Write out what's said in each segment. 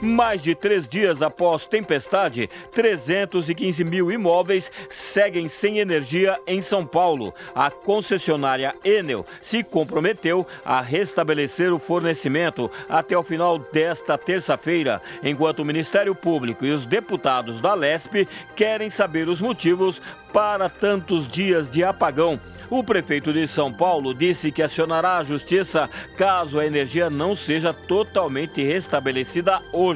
Mais de três dias após tempestade, 315 mil imóveis seguem sem energia em São Paulo. A concessionária Enel se comprometeu a restabelecer o fornecimento até o final desta terça-feira, enquanto o Ministério Público e os deputados da LESP querem saber os motivos para tantos dias de apagão. O prefeito de São Paulo disse que acionará a justiça caso a energia não seja totalmente restabelecida hoje.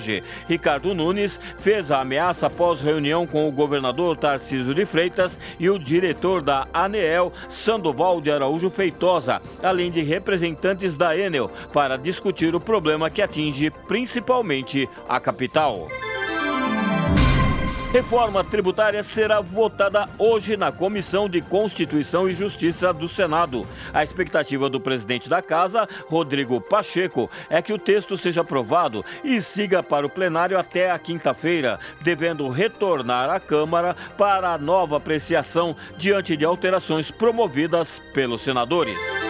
Ricardo Nunes fez a ameaça após reunião com o governador Tarcísio de Freitas e o diretor da ANEEL, Sandoval de Araújo Feitosa, além de representantes da Enel, para discutir o problema que atinge principalmente a capital. Reforma tributária será votada hoje na Comissão de Constituição e Justiça do Senado. A expectativa do presidente da Casa, Rodrigo Pacheco, é que o texto seja aprovado e siga para o plenário até a quinta-feira, devendo retornar à Câmara para a nova apreciação diante de alterações promovidas pelos senadores.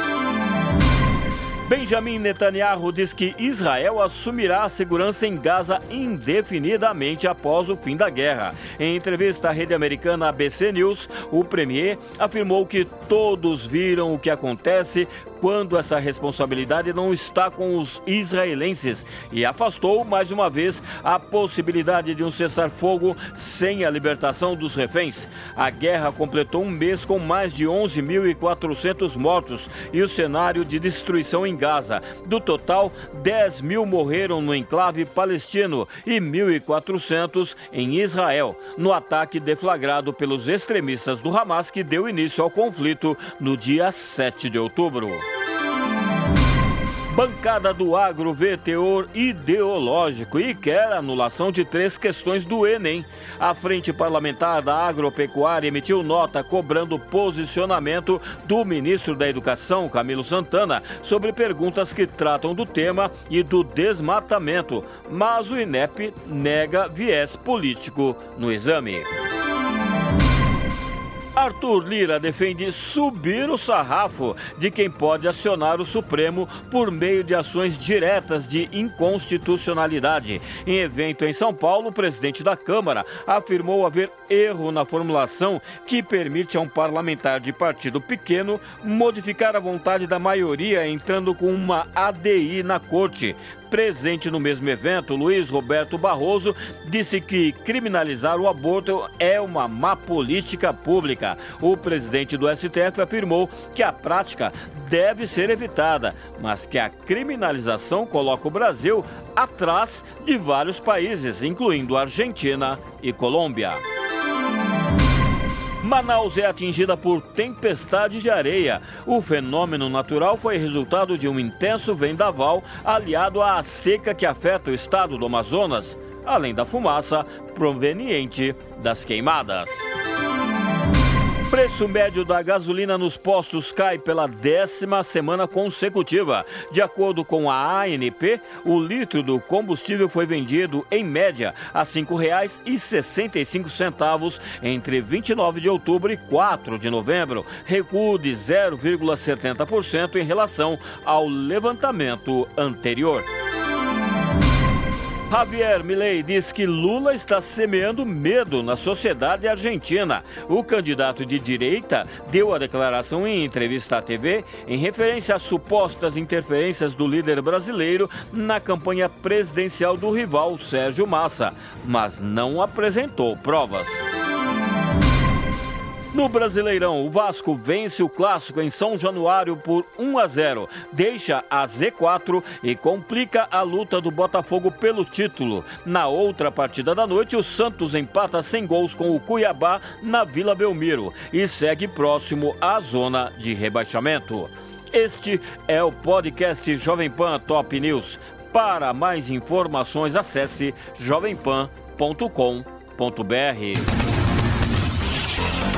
Benjamin Netanyahu diz que Israel assumirá a segurança em Gaza indefinidamente após o fim da guerra. Em entrevista à rede americana ABC News, o premier afirmou que todos viram o que acontece quando essa responsabilidade não está com os israelenses e afastou mais uma vez a possibilidade de um cessar-fogo sem a libertação dos reféns. A guerra completou um mês com mais de 11.400 mortos e o cenário de destruição em Gaza. Do total, 10 mil morreram no enclave palestino e 1.400 em Israel, no ataque deflagrado pelos extremistas do Hamas que deu início ao conflito no dia 7 de outubro. Bancada do Agro vê teor ideológico e quer anulação de três questões do Enem. A Frente Parlamentar da Agropecuária emitiu nota cobrando posicionamento do ministro da Educação, Camilo Santana, sobre perguntas que tratam do tema e do desmatamento, mas o INEP nega viés político no exame. Arthur Lira defende subir o sarrafo de quem pode acionar o Supremo por meio de ações diretas de inconstitucionalidade. Em evento em São Paulo, o presidente da Câmara afirmou haver erro na formulação que permite a um parlamentar de partido pequeno modificar a vontade da maioria entrando com uma ADI na corte. Presente no mesmo evento, Luiz Roberto Barroso disse que criminalizar o aborto é uma má política pública. O presidente do STF afirmou que a prática deve ser evitada, mas que a criminalização coloca o Brasil atrás de vários países, incluindo Argentina e Colômbia. Manaus é atingida por tempestade de areia. O fenômeno natural foi resultado de um intenso vendaval aliado à seca que afeta o estado do Amazonas, além da fumaça proveniente das queimadas. Preço médio da gasolina nos postos cai pela décima semana consecutiva. De acordo com a ANP, o litro do combustível foi vendido, em média, a R$ 5,65 entre 29 de outubro e 4 de novembro, recuo de 0,70% em relação ao levantamento anterior. Javier Milei diz que Lula está semeando medo na sociedade argentina. O candidato de direita deu a declaração em entrevista à TV em referência às supostas interferências do líder brasileiro na campanha presidencial do rival Sérgio Massa, mas não apresentou provas. No Brasileirão, o Vasco vence o clássico em São Januário por 1 a 0, deixa a Z4 e complica a luta do Botafogo pelo título. Na outra partida da noite, o Santos empata sem gols com o Cuiabá na Vila Belmiro e segue próximo à zona de rebaixamento. Este é o podcast Jovem Pan Top News. Para mais informações, acesse jovempan.com.br.